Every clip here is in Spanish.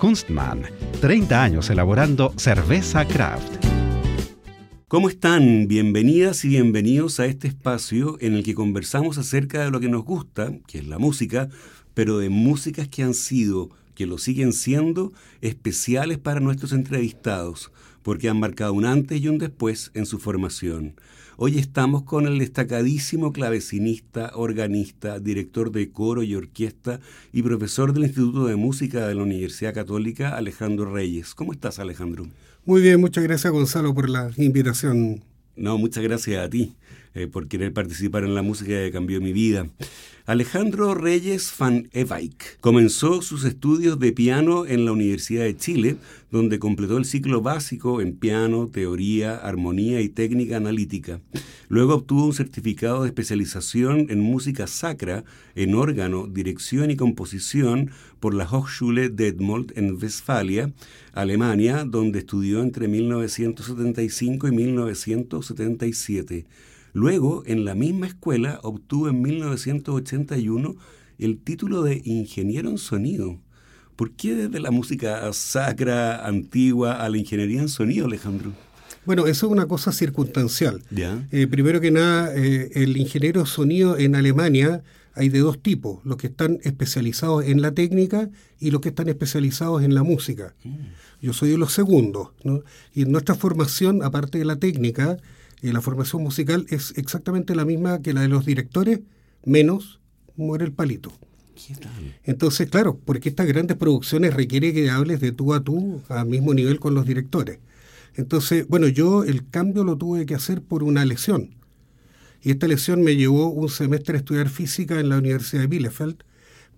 Kunstmann 30 años elaborando cerveza craft. ¿Cómo están? Bienvenidas y bienvenidos a este espacio en el que conversamos acerca de lo que nos gusta, que es la música, pero de músicas que han sido, que lo siguen siendo, especiales para nuestros entrevistados, porque han marcado un antes y un después en su formación. Hoy estamos con el destacadísimo clavecinista, organista, director de coro y orquesta y profesor del Instituto de Música de la Universidad Católica, Alejandro Reyes. ¿Cómo estás, Alejandro? Muy bien, muchas gracias, Gonzalo, por la invitación. No, muchas gracias a ti eh, por querer participar en la música que cambió mi vida. Alejandro Reyes van Eyck comenzó sus estudios de piano en la Universidad de Chile, donde completó el ciclo básico en piano, teoría, armonía y técnica analítica. Luego obtuvo un certificado de especialización en música sacra, en órgano, dirección y composición por la Hochschule Detmold en Westfalia, Alemania, donde estudió entre 1975 y 1977. Luego, en la misma escuela, obtuvo en 1981 el título de ingeniero en sonido. ¿Por qué desde la música sacra, antigua, a la ingeniería en sonido, Alejandro? Bueno, eso es una cosa circunstancial. Eh, primero que nada, eh, el ingeniero en sonido en Alemania hay de dos tipos, los que están especializados en la técnica y los que están especializados en la música. Mm. Yo soy de los segundos, Y en nuestra formación, aparte de la técnica, y la formación musical es exactamente la misma que la de los directores, menos muere el palito. Entonces, claro, porque estas grandes producciones requiere que hables de tú a tú al mismo nivel con los directores. Entonces, bueno, yo el cambio lo tuve que hacer por una lesión. Y esta lesión me llevó un semestre a estudiar física en la Universidad de Bielefeld,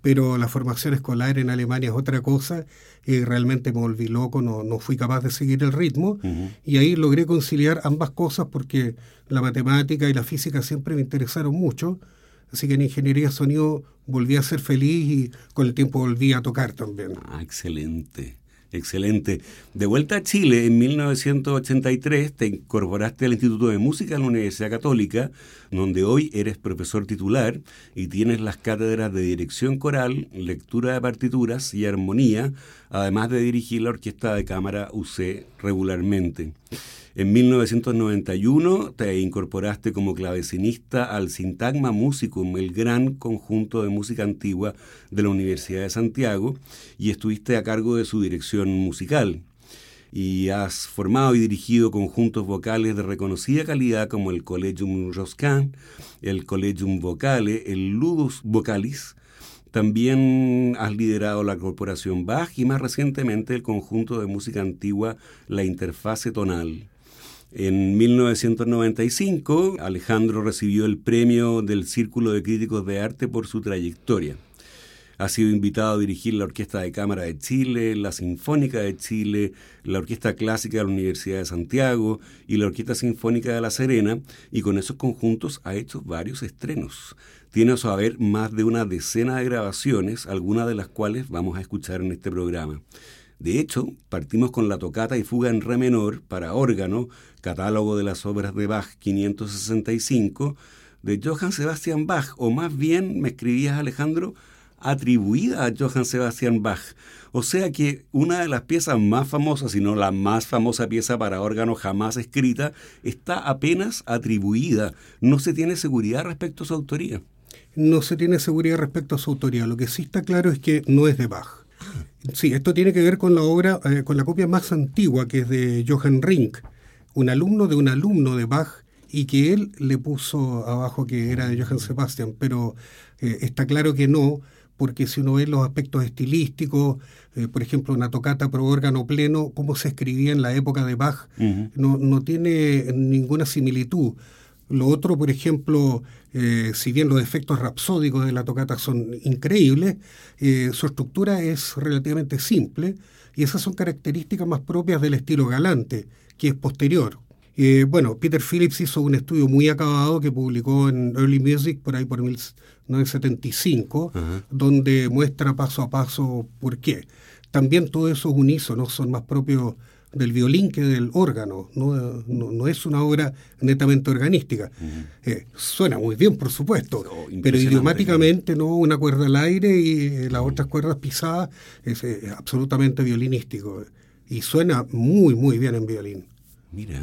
pero la formación escolar en Alemania es otra cosa y realmente me volví loco, no, no fui capaz de seguir el ritmo y ahí logré conciliar ambas cosas porque la matemática y la física siempre me interesaron mucho, así que en ingeniería de sonido volví a ser feliz y con el tiempo volví a tocar también. Ah, excelente. Excelente. De vuelta a Chile, en 1983 te incorporaste al Instituto de Música de la Universidad Católica, donde hoy eres profesor titular y tienes las cátedras de dirección coral, lectura de partituras y armonía, además de dirigir la orquesta de cámara UC regularmente. En 1991 te incorporaste como clavecinista al Sintagma Musicum, el gran conjunto de música antigua de la Universidad de Santiago, y estuviste a cargo de su dirección musical. Y has formado y dirigido conjuntos vocales de reconocida calidad como el Collegium Roscan, el Collegium Vocale, el Ludus Vocalis, también has liderado la Corporación Bach y más recientemente el conjunto de música antigua La Interfase Tonal. En 1995, Alejandro recibió el premio del Círculo de Críticos de Arte por su trayectoria. Ha sido invitado a dirigir la Orquesta de Cámara de Chile, la Sinfónica de Chile, la Orquesta Clásica de la Universidad de Santiago y la Orquesta Sinfónica de La Serena, y con esos conjuntos ha hecho varios estrenos. Tiene a su haber más de una decena de grabaciones, algunas de las cuales vamos a escuchar en este programa. De hecho, partimos con la tocata y fuga en re menor para órgano, catálogo de las obras de Bach 565, de Johann Sebastian Bach, o más bien, me escribías Alejandro, atribuida a Johann Sebastian Bach. O sea que una de las piezas más famosas, si no la más famosa pieza para órgano jamás escrita, está apenas atribuida. No se tiene seguridad respecto a su autoría. No se tiene seguridad respecto a su autoría. Lo que sí está claro es que no es de Bach. Sí, esto tiene que ver con la obra, eh, con la copia más antigua, que es de Johann Rink, un alumno de un alumno de Bach y que él le puso abajo que era de Johann Sebastian, pero eh, está claro que no, porque si uno ve los aspectos estilísticos, eh, por ejemplo, una tocata pro órgano pleno, como se escribía en la época de Bach, no, no tiene ninguna similitud. Lo otro, por ejemplo, eh, si bien los efectos rapsódicos de la tocata son increíbles, su estructura es relativamente simple y esas son características más propias del estilo galante, que es posterior. Eh, bueno, Peter Phillips hizo un estudio muy acabado que publicó en Early Music por ahí por 1975, donde muestra paso a paso por qué. También todos esos unísonos son más propios del violín que del órgano, no, no, es una obra netamente organística. Eh, suena muy bien, por supuesto, oh, pero idiomáticamente no una cuerda al aire y las otras cuerdas pisadas es absolutamente violinístico y suena muy, muy bien en violín. Mira.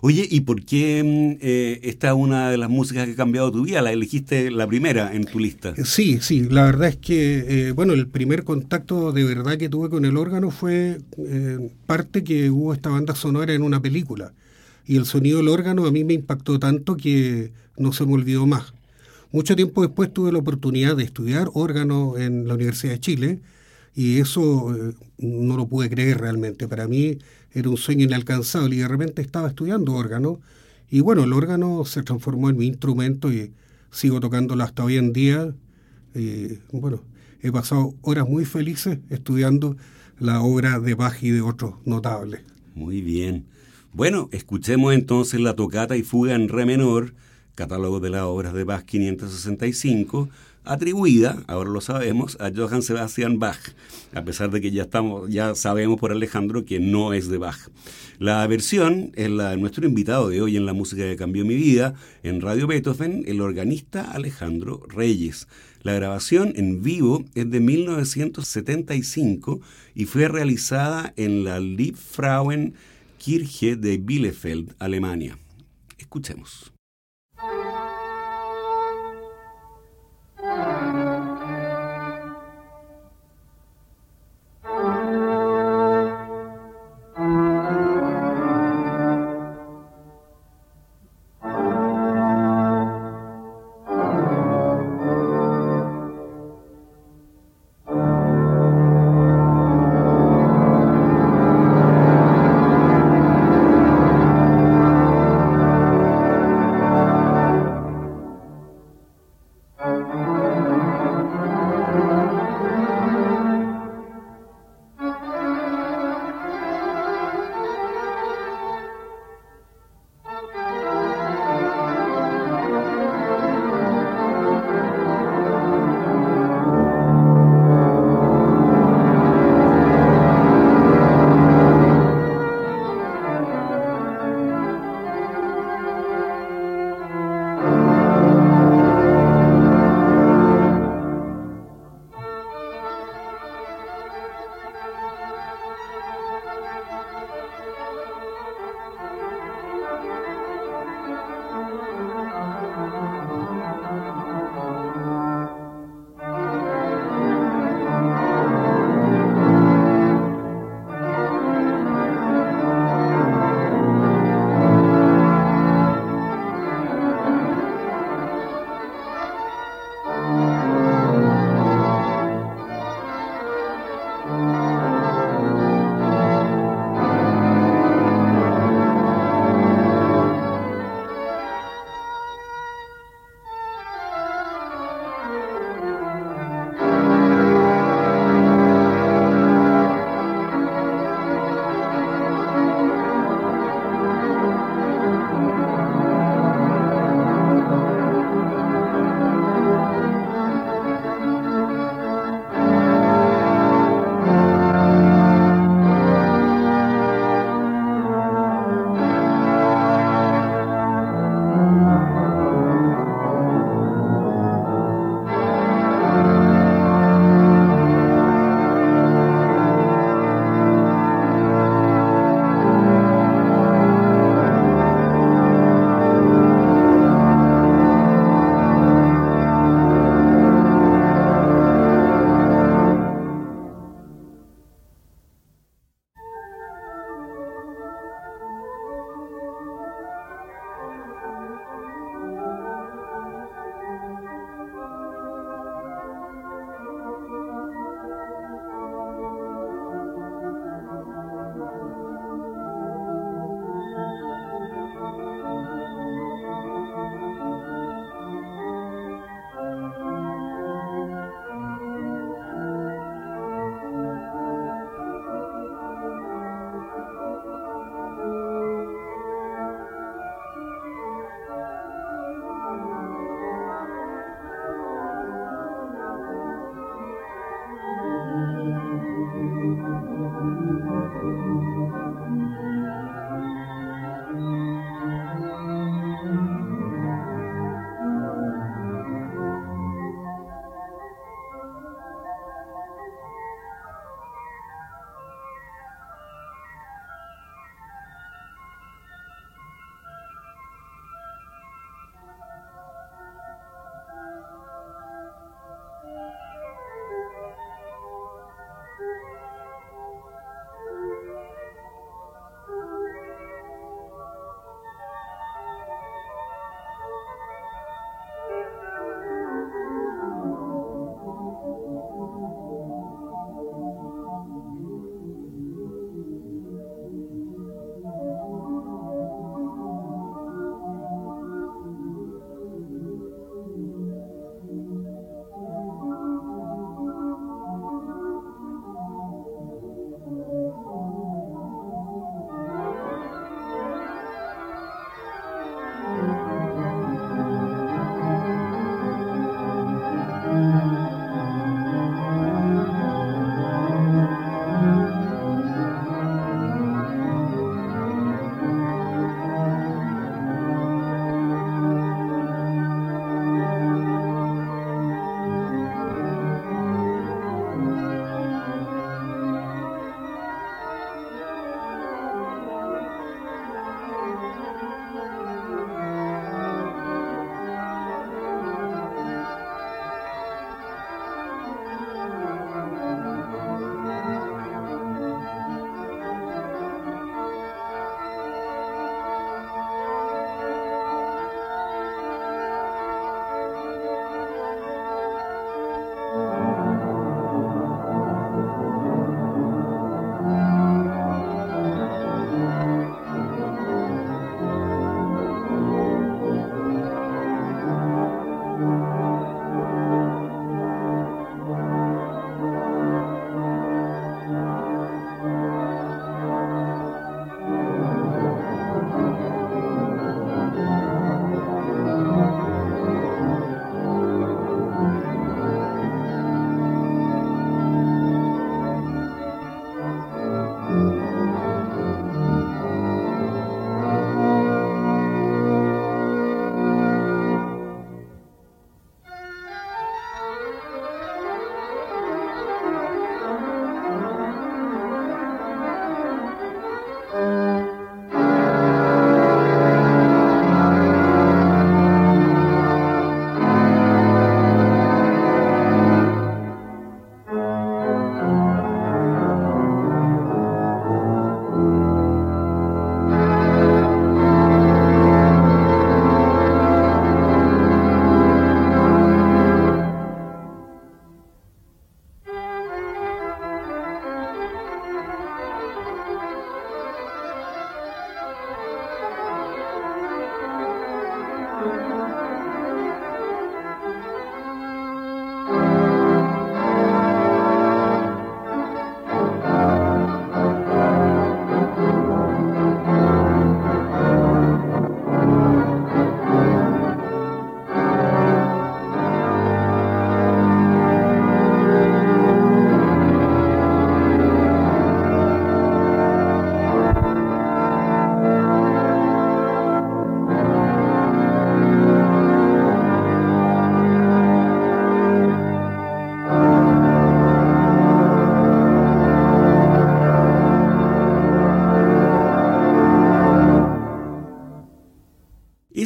Oye, ¿y por qué mm, eh, esta es una de las músicas que ha cambiado tu vida? ¿La elegiste la primera en tu lista? Sí, sí, la verdad es que, eh, bueno, el primer contacto de verdad que tuve con el órgano fue eh, parte que hubo esta banda sonora en una película. Y el sonido del órgano a mí me impactó tanto que no se me olvidó más. Mucho tiempo después tuve la oportunidad de estudiar órgano en la Universidad de Chile y eso no lo pude creer realmente. Para mí era un sueño inalcanzable y de repente estaba estudiando órgano y bueno, el órgano se transformó en mi instrumento y sigo tocándolo hasta hoy en día. Y, bueno, he pasado horas muy felices estudiando la obra de Bach y de otros notables. Muy bien. Bueno, escuchemos entonces la tocata y fuga en re menor, catálogo de las obras de Bach 565, atribuida, ahora lo sabemos, a Johann Sebastian Bach, a pesar de que ya estamos, ya sabemos por Alejandro que no es de Bach. La versión es la de nuestro invitado de hoy en la música que cambió mi vida, en Radio Beethoven, el organista Alejandro Reyes. La grabación en vivo es de 1975 y fue realizada en la Liebfrauen Kirche de Bielefeld, Alemania. Escuchemos.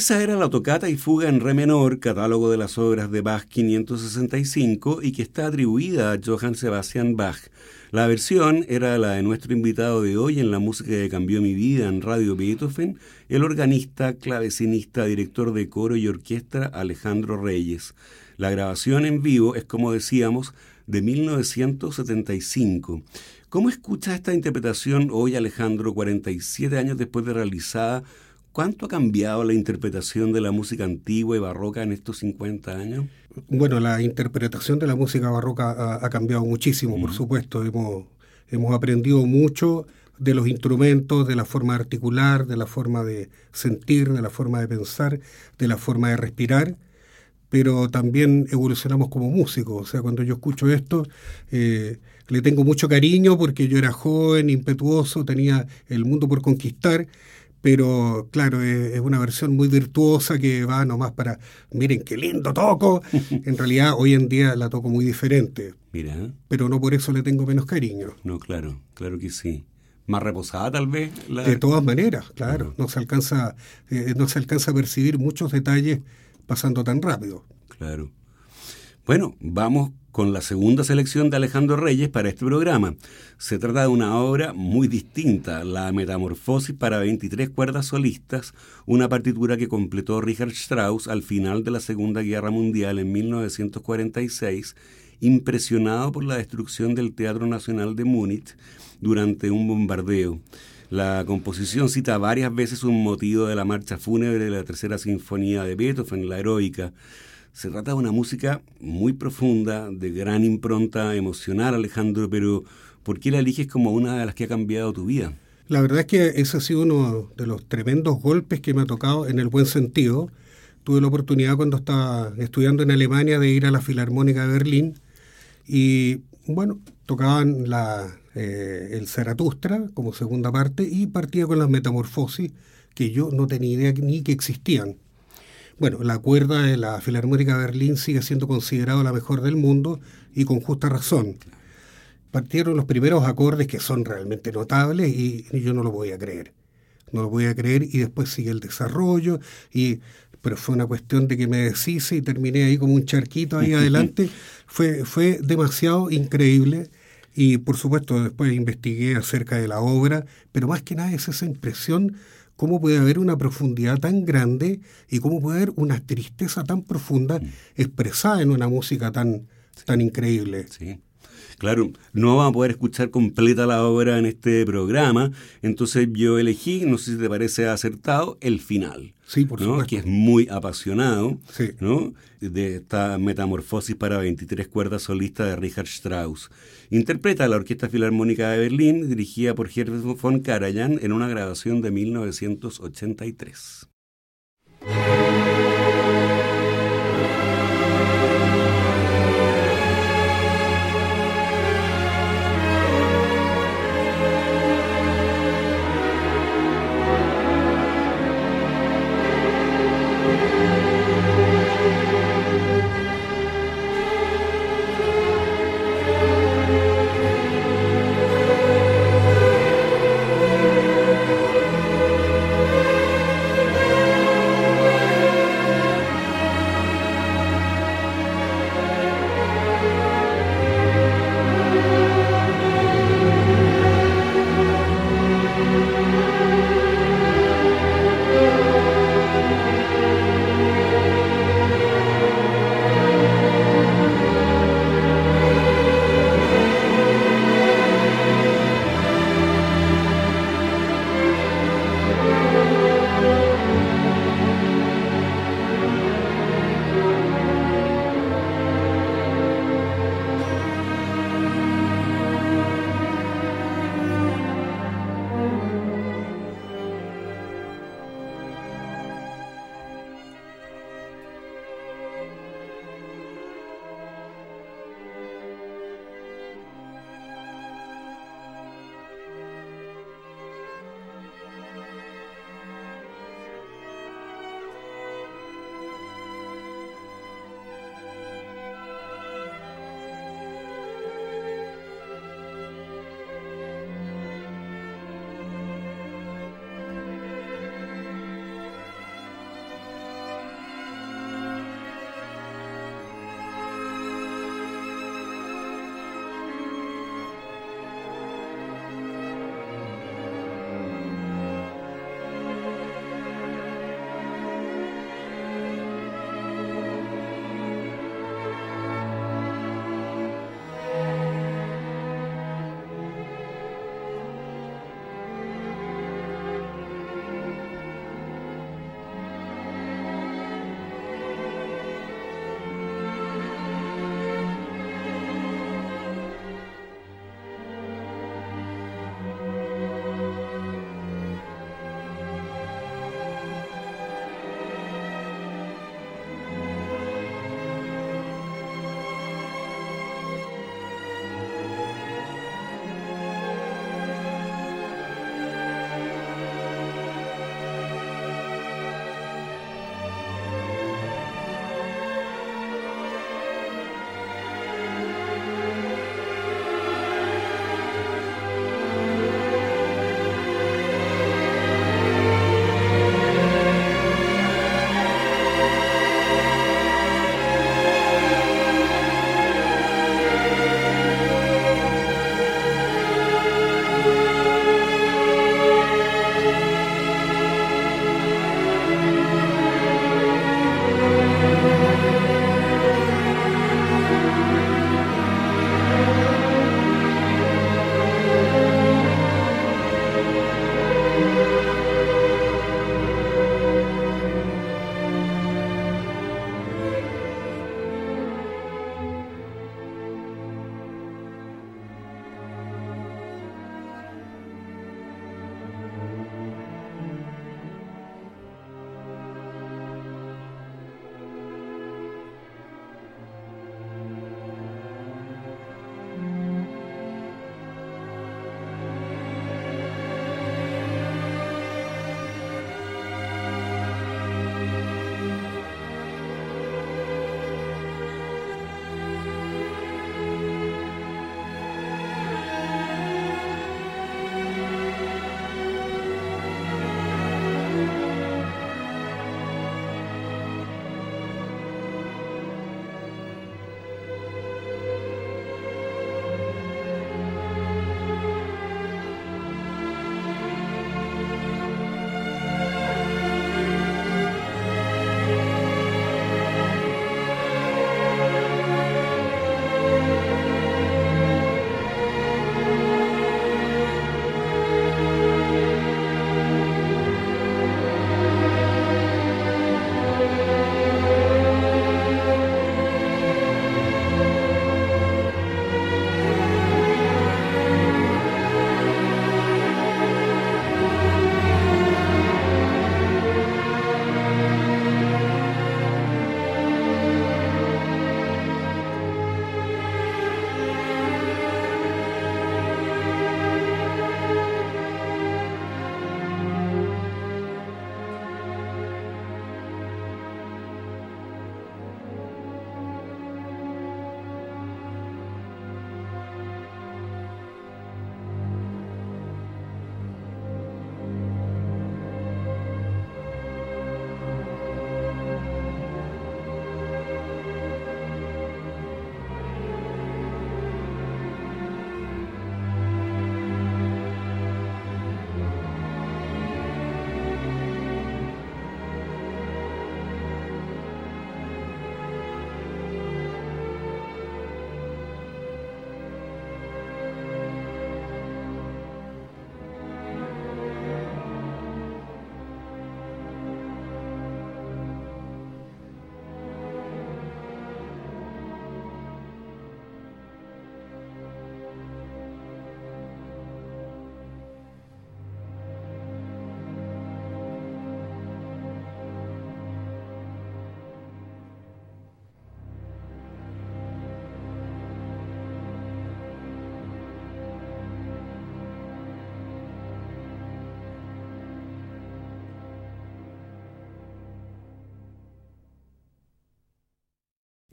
Esa era la tocata y fuga en re menor, catálogo de las obras de Bach 565 y que está atribuida a Johann Sebastian Bach. La versión era la de nuestro invitado de hoy en la música que cambió mi vida en Radio Beethoven, el organista, clavecinista, director de coro y orquesta Alejandro Reyes. La grabación en vivo es, como decíamos, de 1975. ¿Cómo escucha esta interpretación hoy, Alejandro, 47 años después de realizada ¿Cuánto ha cambiado la interpretación de la música antigua y barroca en estos 50 años? Bueno, la interpretación de la música barroca ha, cambiado muchísimo, por supuesto. Hemos, hemos aprendido mucho de los instrumentos, de la forma de articular, de la forma de sentir, de la forma de pensar, de la forma de respirar, pero también evolucionamos como músicos. O sea, cuando yo escucho esto, eh, le tengo mucho cariño porque yo era joven, impetuoso, tenía el mundo por conquistar pero claro, es, una versión muy virtuosa que va nomás para, miren qué lindo toco. en realidad hoy en día la toco muy diferente. Mira. Pero no por eso le tengo menos cariño. No, claro, claro que sí. Más reposada tal vez. De todas maneras, claro. No se alcanza, eh, no se alcanza a percibir muchos detalles pasando tan rápido. Claro. Bueno, vamos con la segunda selección de Alejandro Reyes para este programa. Se trata de una obra muy distinta, La Metamorfosis para 23 cuerdas solistas, una partitura que completó Richard Strauss al final de la Segunda Guerra Mundial en 1946, impresionado por la destrucción del Teatro Nacional de Múnich durante un bombardeo. La composición cita varias veces un motivo de la marcha fúnebre de la Tercera Sinfonía de Beethoven, la heroica, se trata de una música muy profunda, de gran impronta emocional, Alejandro, pero ¿por qué la eliges como una de las que ha cambiado tu vida? La verdad es que ese ha sido uno de los tremendos golpes que me ha tocado en el buen sentido. Tuve la oportunidad cuando estaba estudiando en Alemania de ir a la Filarmónica de Berlín y, bueno, tocaban la, eh, el Zaratustra como segunda parte y partía con las metamorfosis que yo no tenía idea ni que existían. Bueno, la cuerda de la Filarmónica de Berlín sigue siendo considerada la mejor del mundo y con justa razón. Partieron los primeros acordes que son realmente notables y, yo no lo voy a creer. No lo voy a creer y después sigue el desarrollo y pero fue una cuestión de que me deshice y terminé ahí como un charquito ahí adelante. Fue, fue demasiado increíble y por supuesto después investigué acerca de la obra, pero más que nada es esa impresión cómo puede haber una profundidad tan grande y cómo puede haber una tristeza tan profunda mm. expresada en una música tan, tan increíble. Sí. Claro, no vamos a poder escuchar completa la obra en este programa, entonces yo elegí, no sé si te parece acertado, el final. Sí, por supuesto. Que es muy apasionado, ¿no? De esta metamorfosis para 23 cuerdas solista de Richard Strauss. Interpreta la Orquesta Filarmónica de Berlín, dirigida por Herbert von Karajan, en una grabación de 1983.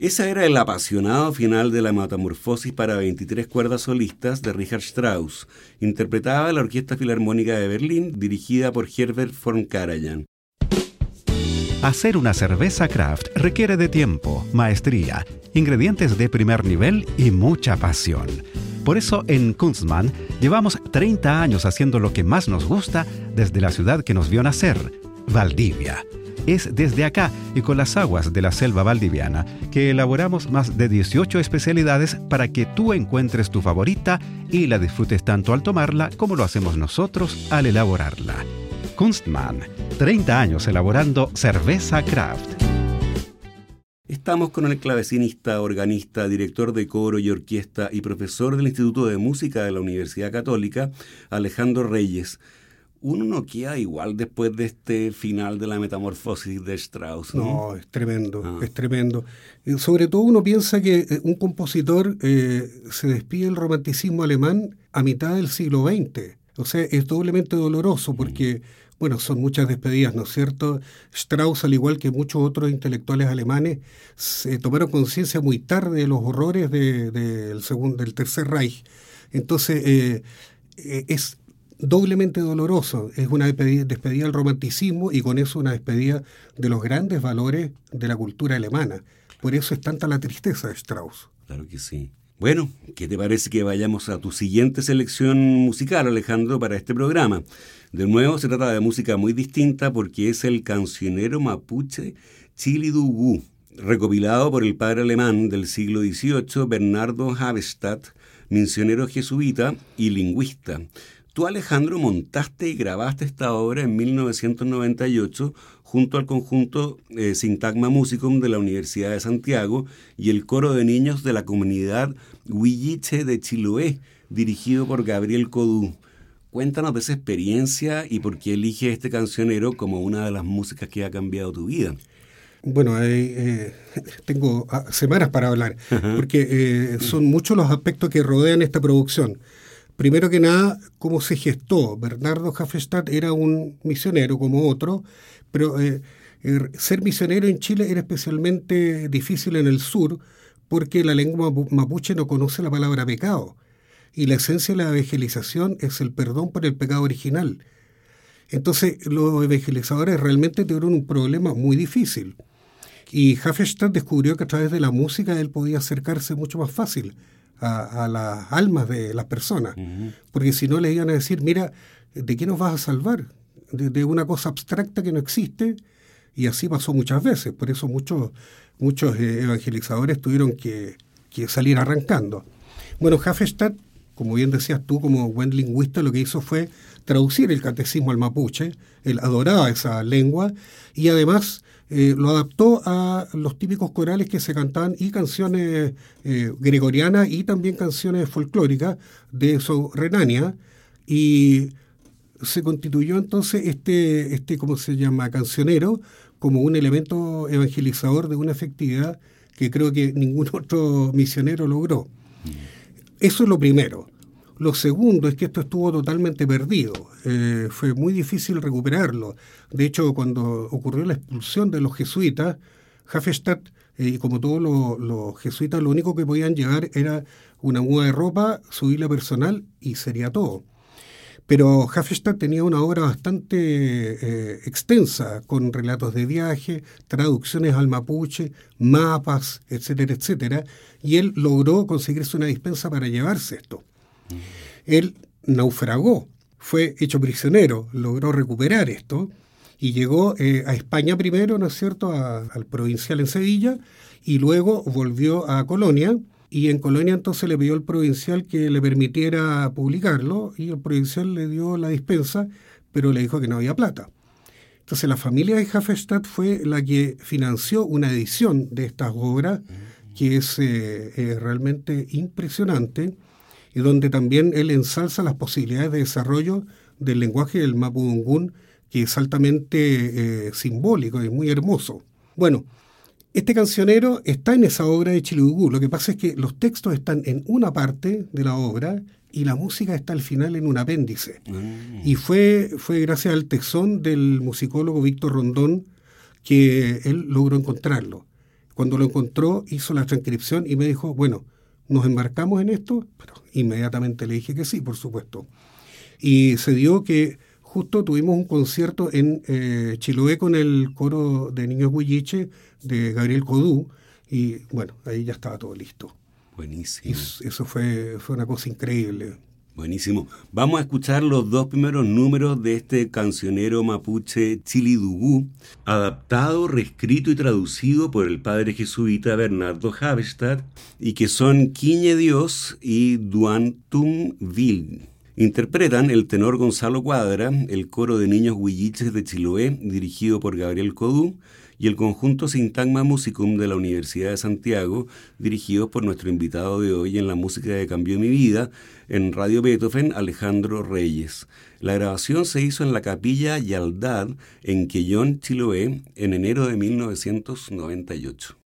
Esa era el apasionado final de la Metamorfosis para 23 cuerdas solistas de Richard Strauss. Interpretaba la Orquesta Filarmónica de Berlín, dirigida por Herbert von Karajan. Hacer una cerveza craft requiere de tiempo, maestría, ingredientes de primer nivel y mucha pasión. Por eso en Kunstmann llevamos 30 años haciendo lo que más nos gusta desde la ciudad que nos vio nacer, Valdivia es desde acá y con las aguas de la selva valdiviana que elaboramos más de 18 especialidades para que tú encuentres tu favorita y la disfrutes tanto al tomarla como lo hacemos nosotros al elaborarla. Kunstmann, 30 años elaborando cerveza craft. Estamos con el clavecinista, organista, director de coro y orquesta y profesor del Instituto de Música de la Universidad Católica, Alejandro Reyes uno no queda igual después de este final de la metamorfosis de Strauss. No, es tremendo, ah. es tremendo. sobre todo uno piensa que eh, un compositor eh, se despide del romanticismo alemán a mitad del siglo XX. O sea, es doblemente doloroso porque, bueno, son muchas despedidas, ¿no es cierto? Strauss, al igual que muchos otros intelectuales alemanes, se tomaron conciencia muy tarde de los horrores del, segundo, del Tercer Reich. Entonces, eh, es doblemente doloroso. Es una despedida, del romanticismo y con eso una despedida de los grandes valores de la cultura alemana. Por eso es tanta la tristeza de Strauss. Claro que sí. Bueno, ¿qué te parece que vayamos a tu siguiente selección musical, Alejandro, para este programa? De nuevo, se trata de música muy distinta porque es el cancionero mapuche Chili Dugu, recopilado por el padre alemán del siglo XVIII, Bernardo Havestadt, misionero jesuita y lingüista. Tú, Alejandro, montaste y grabaste esta obra en 1998 junto al conjunto eh, Sintagma Musicum de la Universidad de Santiago y el coro de niños de la comunidad Huilliche de Chiloé, dirigido por Gabriel Codú. Cuéntanos de esa experiencia y por qué eliges este cancionero como una de las músicas que ha cambiado tu vida. Bueno, eh, tengo ah, semanas para hablar, porque eh, son muchos los aspectos que rodean esta producción. Primero que nada, cómo se gestó. Bernardo Hafestad era un misionero como otro, pero eh, er, ser misionero en Chile era especialmente difícil en el sur porque la lengua mapuche no conoce la palabra pecado. Y la esencia de la evangelización es el perdón por el pecado original. Entonces los evangelizadores realmente tuvieron un problema muy difícil. Y Hafestad descubrió que a través de la música él podía acercarse mucho más fácil a, las almas de las personas. Porque si no le iban a decir, mira, ¿de qué nos vas a salvar? De, una cosa abstracta que no existe. Y así pasó muchas veces. Por eso muchos, muchos eh, evangelizadores tuvieron que, salir arrancando. Bueno, Hafestad, como bien decías tú, como buen lingüista, lo que hizo fue traducir el catecismo al mapuche. Él adoraba esa lengua y además eh, lo adaptó a los típicos corales que se cantaban y canciones eh, gregorianas y también canciones folclóricas de su Renania y se constituyó entonces este, este, ¿cómo se llama?, cancionero como un elemento evangelizador de una efectividad que creo que ningún otro misionero logró. Eso es lo primero. Lo segundo es que esto estuvo totalmente perdido. Eh, fue muy difícil recuperarlo. De hecho, cuando ocurrió la expulsión de los jesuitas, Hafestadt, eh, y como todos los, jesuitas, lo único que podían llevar era una muda de ropa, su isla personal y sería todo. Pero Hafestadt tenía una obra bastante eh, extensa, con relatos de viaje, traducciones al mapuche, mapas, etcétera, etcétera, y él logró conseguirse una dispensa para llevarse esto. Él naufragó, fue hecho prisionero, logró recuperar esto y llegó eh, a España primero, ¿no es cierto?, al provincial en Sevilla y luego volvió a Colonia y en Colonia entonces le pidió al provincial que le permitiera publicarlo y el provincial le dio la dispensa, pero le dijo que no había plata. Entonces la familia de Hafestad fue la que financió una edición de estas obras que es eh, realmente impresionante y donde también él ensalza las posibilidades de desarrollo del lenguaje del mapudungún, que es altamente eh, simbólico y muy hermoso. Bueno, este cancionero está en esa obra de Chilugú. Lo que pasa es que los textos están en una parte de la obra y la música está al final en un apéndice. Mm. Y fue, fue gracias al tesón del musicólogo Víctor Rondón que él logró encontrarlo. Cuando lo encontró, hizo la transcripción y me dijo, bueno, ¿nos embarcamos en esto? Pero inmediatamente le dije que sí, por supuesto. Y se dio que justo tuvimos un concierto en eh, Chiloé con el coro de Niños Huilliche de Gabriel Codú, y bueno, ahí ya estaba todo listo. Buenísimo. eso fue, fue una cosa increíble. Buenísimo. Vamos a escuchar los dos primeros números de este cancionero mapuche Chilidugú, adaptado, reescrito y traducido por el padre jesuita Bernardo Havestad, y que son Quiñe Dios y Duantum Vil. Interpretan el tenor Gonzalo Cuadra, el coro de niños huilliches de Chiloé, dirigido por Gabriel Codú, y el conjunto Sintagma Musicum de la Universidad de Santiago, dirigidos por nuestro invitado de hoy en la música que cambió mi vida, en Radio Beethoven, Alejandro Reyes. La grabación se hizo en la capilla Yaldad, en Quellón, Chiloé, en enero de 1998.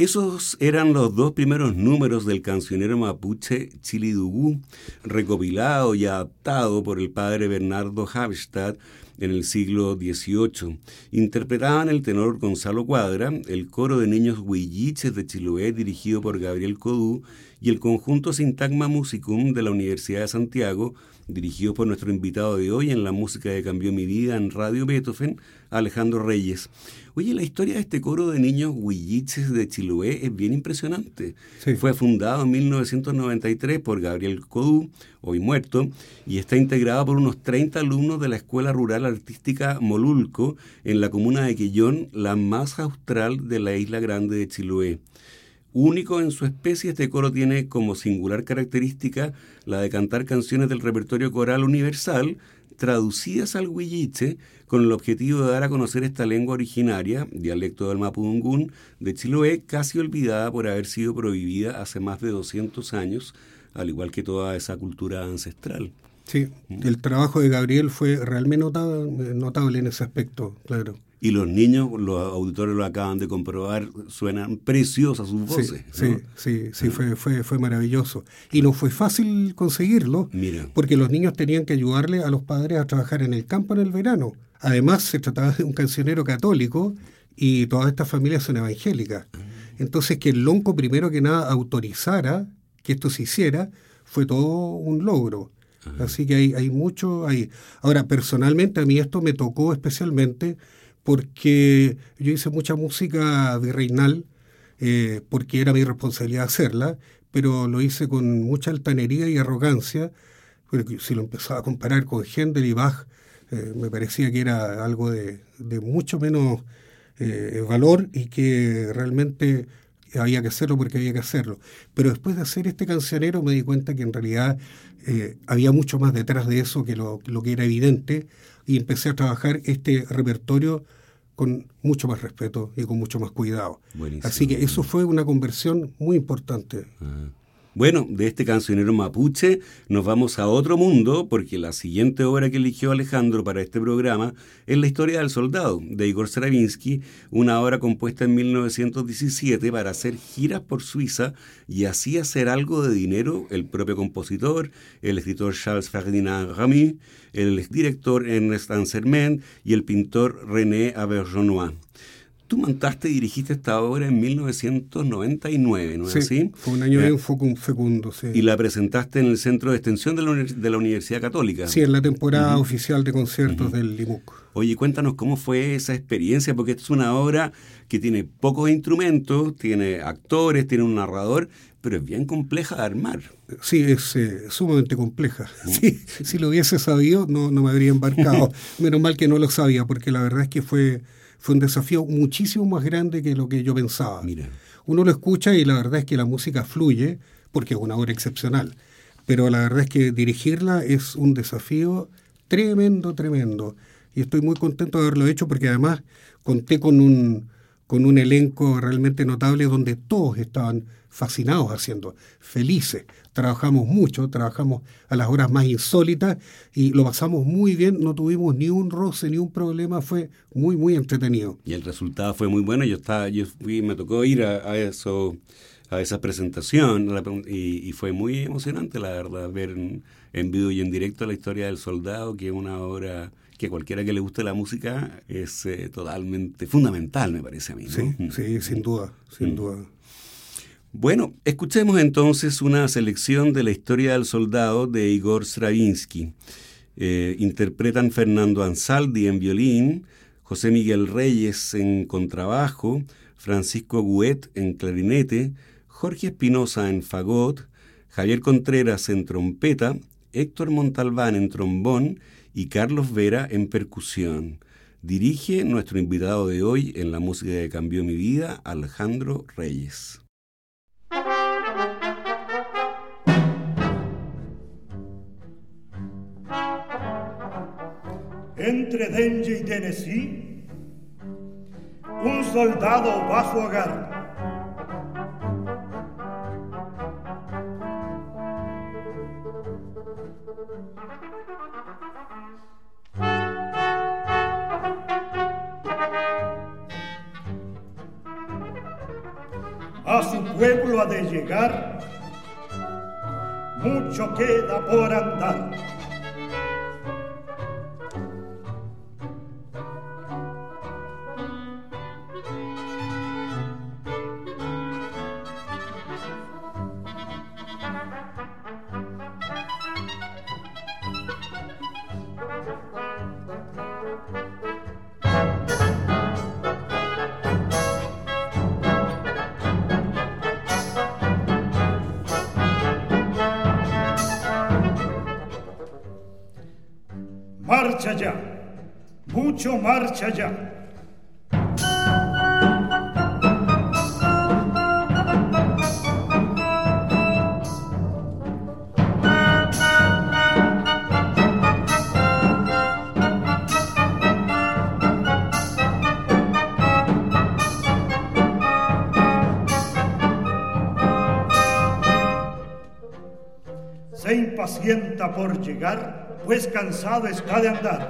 Esos eran los dos primeros números del cancionero mapuche Chilidugú, recopilado y adaptado por el padre Bernardo Habstadt en el siglo XVIII. Interpretaban el tenor Gonzalo Cuadra, el coro de niños huilliches de Chiloé dirigido por Gabriel Codú y el conjunto Sintagma Musicum de la Universidad de Santiago, dirigido por nuestro invitado de hoy en la música que cambió mi vida en Radio Beethoven, Alejandro Reyes. Oye, la historia de este coro de niños huilliches de Chiloé es bien impresionante. Fue fundado en 1993 por Gabriel Codú, hoy muerto, y está integrado por unos 30 alumnos de la Escuela Rural Artística Molulco en la comuna de Quillón, la más austral de la isla grande de Chiloé. Único en su especie, este coro tiene como singular característica la de cantar canciones del repertorio coral universal, traducidas al huilliche con el objetivo de dar a conocer esta lengua originaria, dialecto del mapudungún, de Chiloé, casi olvidada por haber sido prohibida hace más de 200 años, al igual que toda esa cultura ancestral. Sí, ¿Mm? el trabajo de Gabriel fue realmente notable, notable en ese aspecto, claro. Y los niños, los auditores lo acaban de comprobar, suenan preciosas sus voces. Sí, sí, sí, fue, fue, fue maravilloso. Y no fue fácil conseguirlo, porque los niños tenían que ayudarle a los padres a trabajar en el campo en el verano. Además, se trataba de un cancionero católico y todas estas familias son evangélicas. Ah. Entonces, que el Lonco primero que nada autorizara que esto se hiciera fue todo un logro. Así que hay, hay mucho ahí. Ahora, personalmente a mí esto me tocó especialmente porque yo hice mucha música virreinal, eh, porque era mi responsabilidad hacerla, pero lo hice con mucha altanería y arrogancia, porque si lo empezaba a comparar con Händel y Bach, eh, me parecía que era algo de, mucho menos eh, valor y que realmente había que hacerlo porque había que hacerlo. Pero después de hacer este cancionero me di cuenta que en realidad había mucho más detrás de eso que lo, que era evidente y empecé a trabajar este repertorio con mucho más respeto y con mucho más cuidado. Así que eso fue una conversión muy importante. Ah. Bueno, de este cancionero mapuche nos vamos a otro mundo porque la siguiente obra que eligió Alejandro para este programa es La historia del soldado de Igor Stravinsky, una obra compuesta en 1917 para hacer giras por Suiza y así hacer algo de dinero el propio compositor, el escritor Charles Ferdinand Ramy, el director Ernest Anserment y el pintor René Auberjonois. Tú montaste y dirigiste esta obra en 1999, ¿no es así? Fue un año bien fecundo, sí. Y la presentaste en el Centro de Extensión de la, Universidad Católica. Sí, en la temporada oficial de conciertos del LIMUC. Oye, cuéntanos cómo fue esa experiencia, porque esta es una obra que tiene pocos instrumentos, tiene actores, tiene un narrador, pero es bien compleja de armar. Sí, es eh, sumamente compleja. Sí, si lo hubiese sabido, no, no me habría embarcado. Menos mal que no lo sabía, porque la verdad es que fue fue un desafío muchísimo más grande que lo que yo pensaba. Mira. Uno lo escucha y la verdad es que la música fluye, porque es una obra excepcional, pero la verdad es que dirigirla es un desafío tremendo, tremendo. Y estoy muy contento de haberlo hecho porque además conté con un, con un elenco realmente notable donde todos estaban fascinados haciendo, felices. Trabajamos mucho, trabajamos a las horas más insólitas y lo pasamos muy bien, no tuvimos ni un roce, ni un problema, fue muy, muy entretenido. Y el resultado fue muy bueno, yo estaba, yo fui, me tocó ir a, eso, a esa presentación y, fue muy emocionante, la verdad, ver en, vivo y en directo la historia del soldado, que es una obra que cualquiera que le guste la música es eh, totalmente fundamental, me parece a mí. Sí, sí, sin duda, sin mm. duda. Bueno, escuchemos entonces una selección de la historia del soldado de Igor Stravinsky. Eh, interpretan Fernando Ansaldi en violín, José Miguel Reyes en contrabajo, Francisco Guet en clarinete, Jorge Espinosa en fagot, Javier Contreras en trompeta, Héctor Montalbán en trombón y Carlos Vera en percusión. Dirige nuestro invitado de hoy en la música que cambió mi vida, Alejandro Reyes. Entre Dengue y Tennessee, un soldado va a hogar. Pueblo ha de llegar, mucho queda por andar. Marcha ya, mucho marcha ya. Se impacienta por llegar pues cansado está de andar.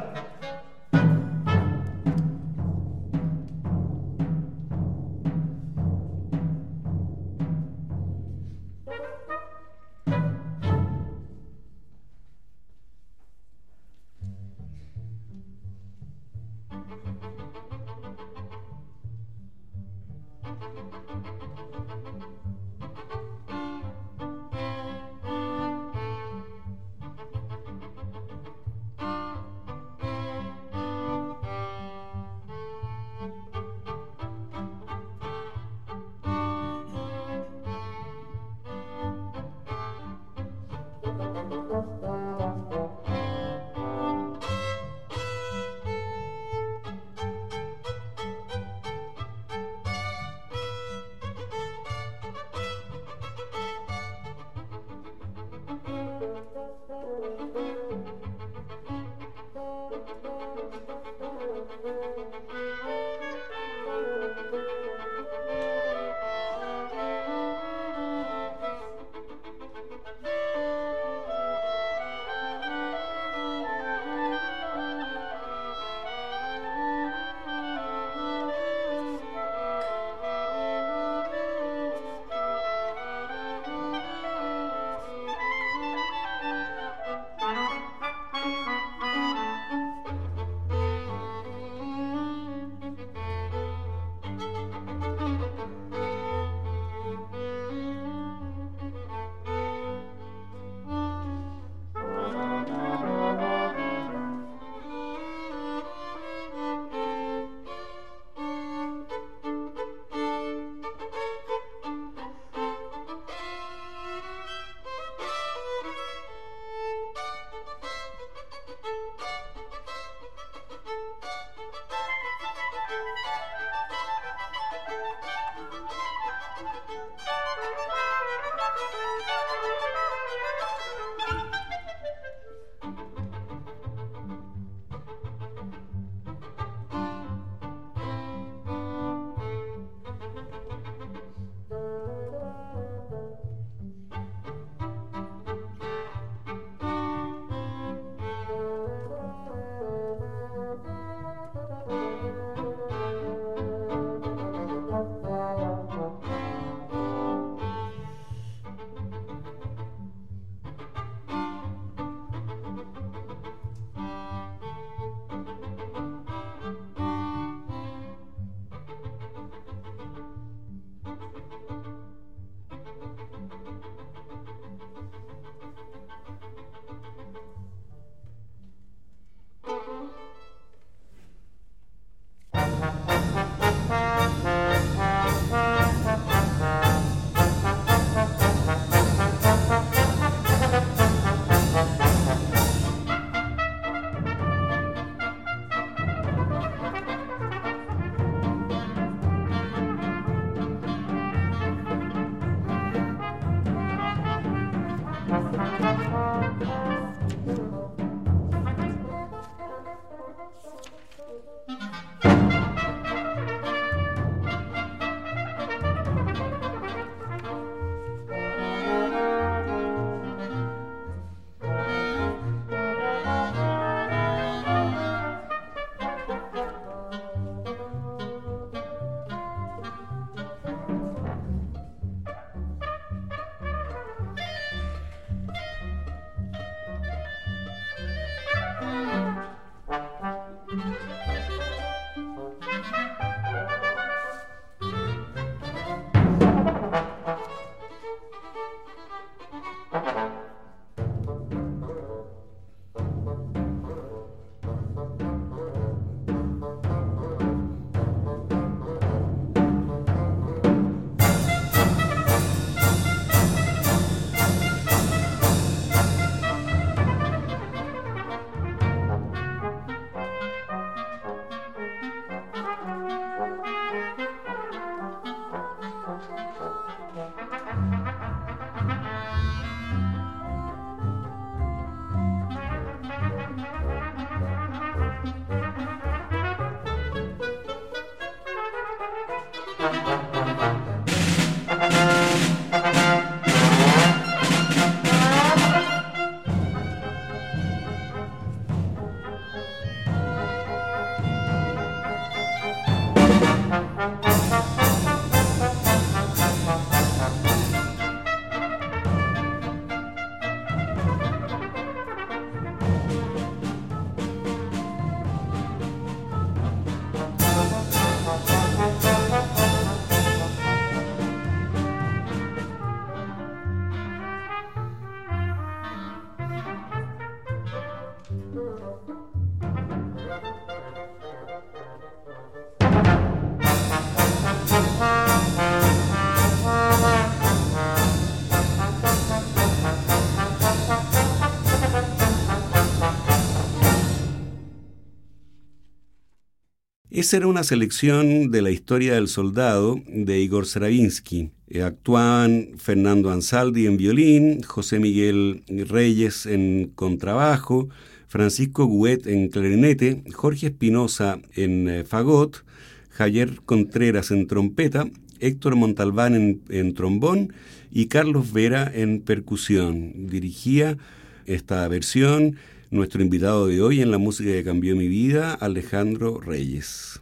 Esa era una selección de la historia del soldado de Igor Stravinsky. Eh, actuaban Fernando Ansaldi en violín, José Miguel Reyes en contrabajo, Francisco Guet en clarinete, Jorge Espinosa en eh, fagot, Javier Contreras en trompeta, Héctor Montalbán en, en trombón y Carlos Vera en percusión. Dirigía esta versión nuestro invitado de hoy en la música que cambió mi vida, Alejandro Reyes.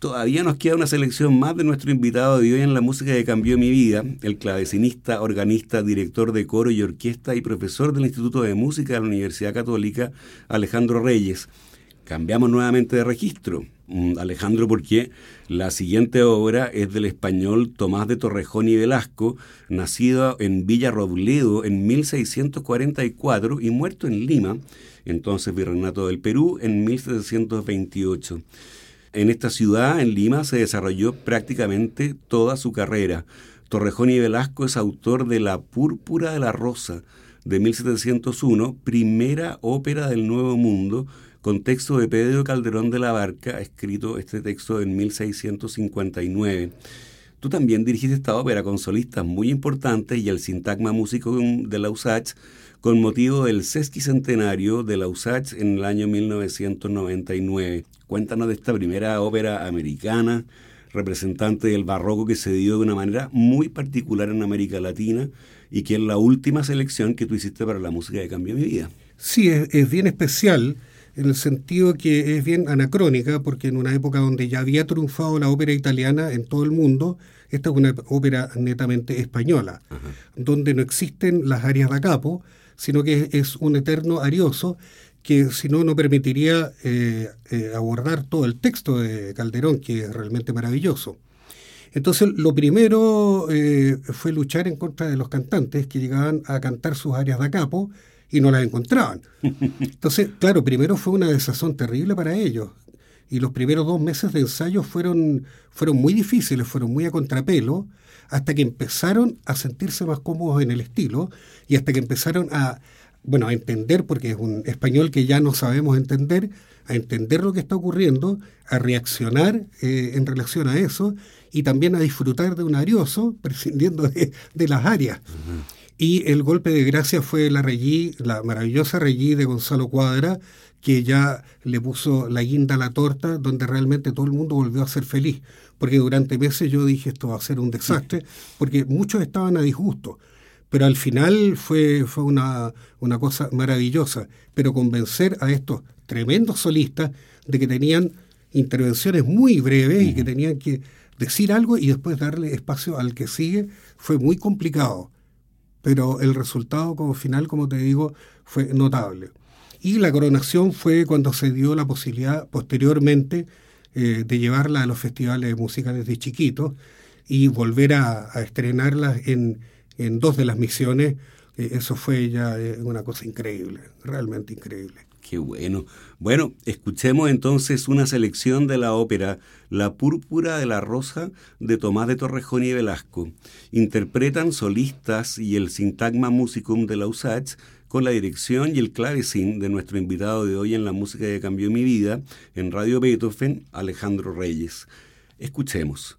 Todavía nos queda una selección más de nuestro invitado de hoy en la música que cambió mi vida, el clavecinista, organista, director de coro y orquesta y profesor del Instituto de Música de la Universidad Católica, Alejandro Reyes. Cambiamos nuevamente de registro. Mm, Alejandro, porque la siguiente obra es del español Tomás de Torrejón y Velasco, nacido en Villa Robledo en 1644 y muerto en Lima entonces virreinato del Perú, en 1728. En esta ciudad, en Lima, se desarrolló prácticamente toda su carrera. Torrejón y Velasco es autor de La Púrpura de la Rosa, de 1701, primera ópera del Nuevo Mundo, con texto de Pedro Calderón de la Barca, escrito este texto en 1659. Tú también dirigiste esta ópera con solistas muy importantes y el sintagma músico de la USACH con motivo del sesquicentenario de la USACH en el año 1999. Cuéntanos de esta primera ópera americana, representante del barroco que se dio de una manera muy particular en América Latina y que es la última selección que tú hiciste para la música de Cambio Mi Vida. Sí, es, bien especial en el sentido que es bien anacrónica, porque en una época donde ya había triunfado la ópera italiana en todo el mundo, esta es una ópera netamente española, donde no existen las áreas da capo, sino que es un eterno arioso que si no, no permitiría eh, eh, abordar todo el texto de Calderón, que es realmente maravilloso. Entonces, lo primero eh, fue luchar en contra de los cantantes que llegaban a cantar sus áreas de capo y no las encontraban. Entonces, claro, primero fue una desazón terrible para ellos. Y los primeros dos meses de ensayo fueron, fueron muy difíciles, fueron muy a contrapelo, hasta que empezaron a sentirse más cómodos en el estilo y hasta que empezaron a, bueno, a entender, porque es un español que ya no sabemos entender, a entender lo que está ocurriendo, a reaccionar eh, en relación a eso y también a disfrutar de un arioso, prescindiendo de, las áreas. Y el golpe de gracia fue la Regí, la maravillosa Regí de Gonzalo Cuadra, que ya le puso la guinda a la torta, donde realmente todo el mundo volvió a ser feliz porque durante meses yo dije esto va a ser un desastre, porque muchos estaban a disgusto. Pero al final fue, fue una, una cosa maravillosa. Pero convencer a estos tremendos solistas de que tenían intervenciones muy breves y que tenían que decir algo y después darle espacio al que sigue fue muy complicado. Pero el resultado como final, como te digo, fue notable. Y la coronación fue cuando se dio la posibilidad posteriormente eh, de llevarla a los festivales de música desde chiquito y volver a, estrenarla en, en, dos de las misiones, eh, eso fue ya eh, una cosa increíble, realmente increíble. Qué bueno. Bueno, escuchemos entonces una selección de la ópera La Púrpura de la Rosa de Tomás de Torrejón y Velasco. Interpretan solistas y el Sintagma Musicum de la USACH con la dirección y el clavecín de nuestro invitado de hoy en la música que cambió mi vida en Radio Beethoven, Alejandro Reyes. Escuchemos.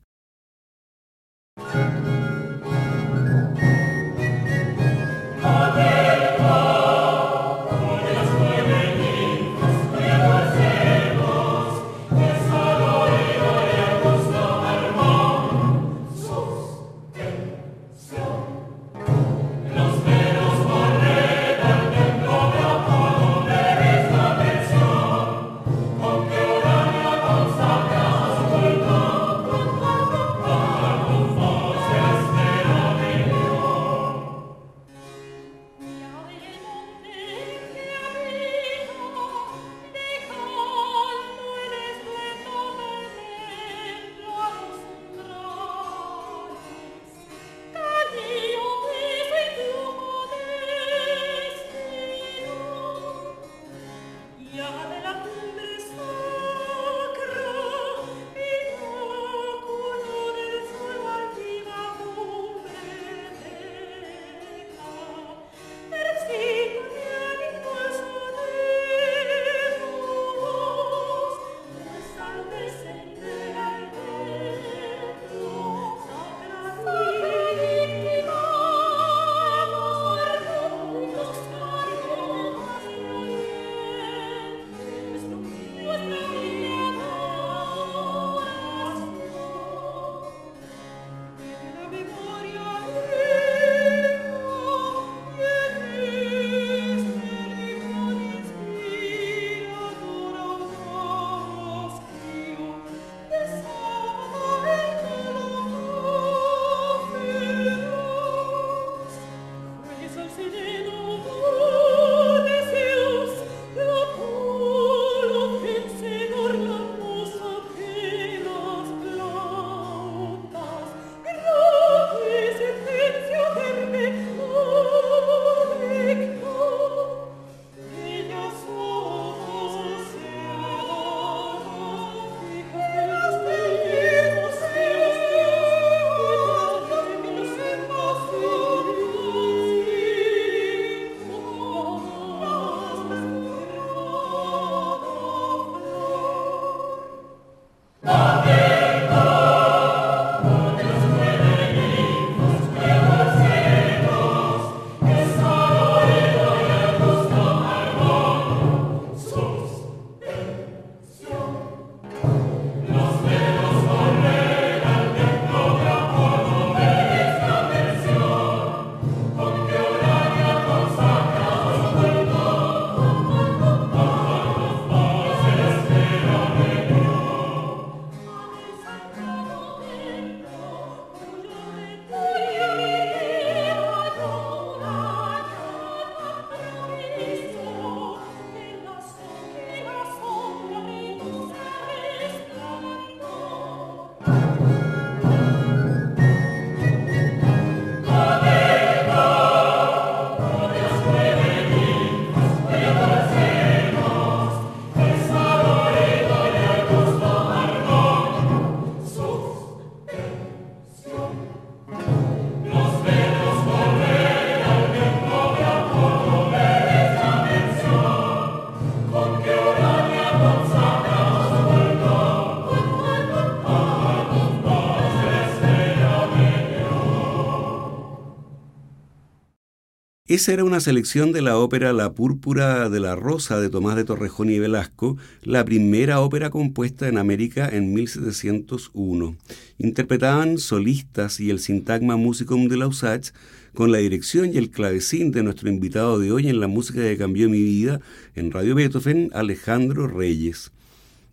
Esa era una selección de la ópera La Púrpura de la Rosa de Tomás de Torrejón y Velasco, la primera ópera compuesta en América en 1701. Interpretaban solistas y el sintagma musicum de Lausach con la dirección y el clavecín de nuestro invitado de hoy en la música que cambió mi vida en Radio Beethoven, Alejandro Reyes.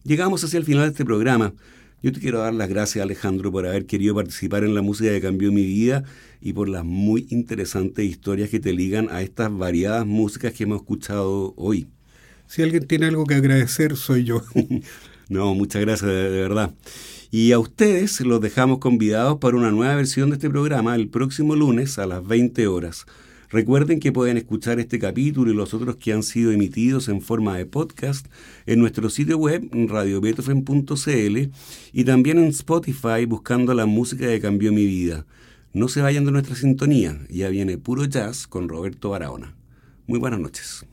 Llegamos hacia el final de este programa. Yo te quiero dar las gracias, Alejandro, por haber querido participar en la música que cambió mi vida y por las muy interesantes historias que te ligan a estas variadas músicas que hemos escuchado hoy. Si alguien tiene algo que agradecer, soy yo. no, muchas gracias, de, de verdad. Y a ustedes los dejamos convidados para una nueva versión de este programa el próximo lunes a las 20 horas. Recuerden que pueden escuchar este capítulo y los otros que han sido emitidos en forma de podcast en nuestro sitio web radiobeethoven.cl y también en Spotify buscando la música que cambió mi vida. No se vayan de nuestra sintonía, ya viene puro jazz con Roberto Barahona. Muy buenas noches.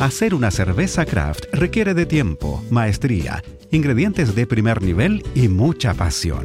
Hacer una cerveza craft requiere de tiempo, maestría, ingredientes de primer nivel y mucha pasión.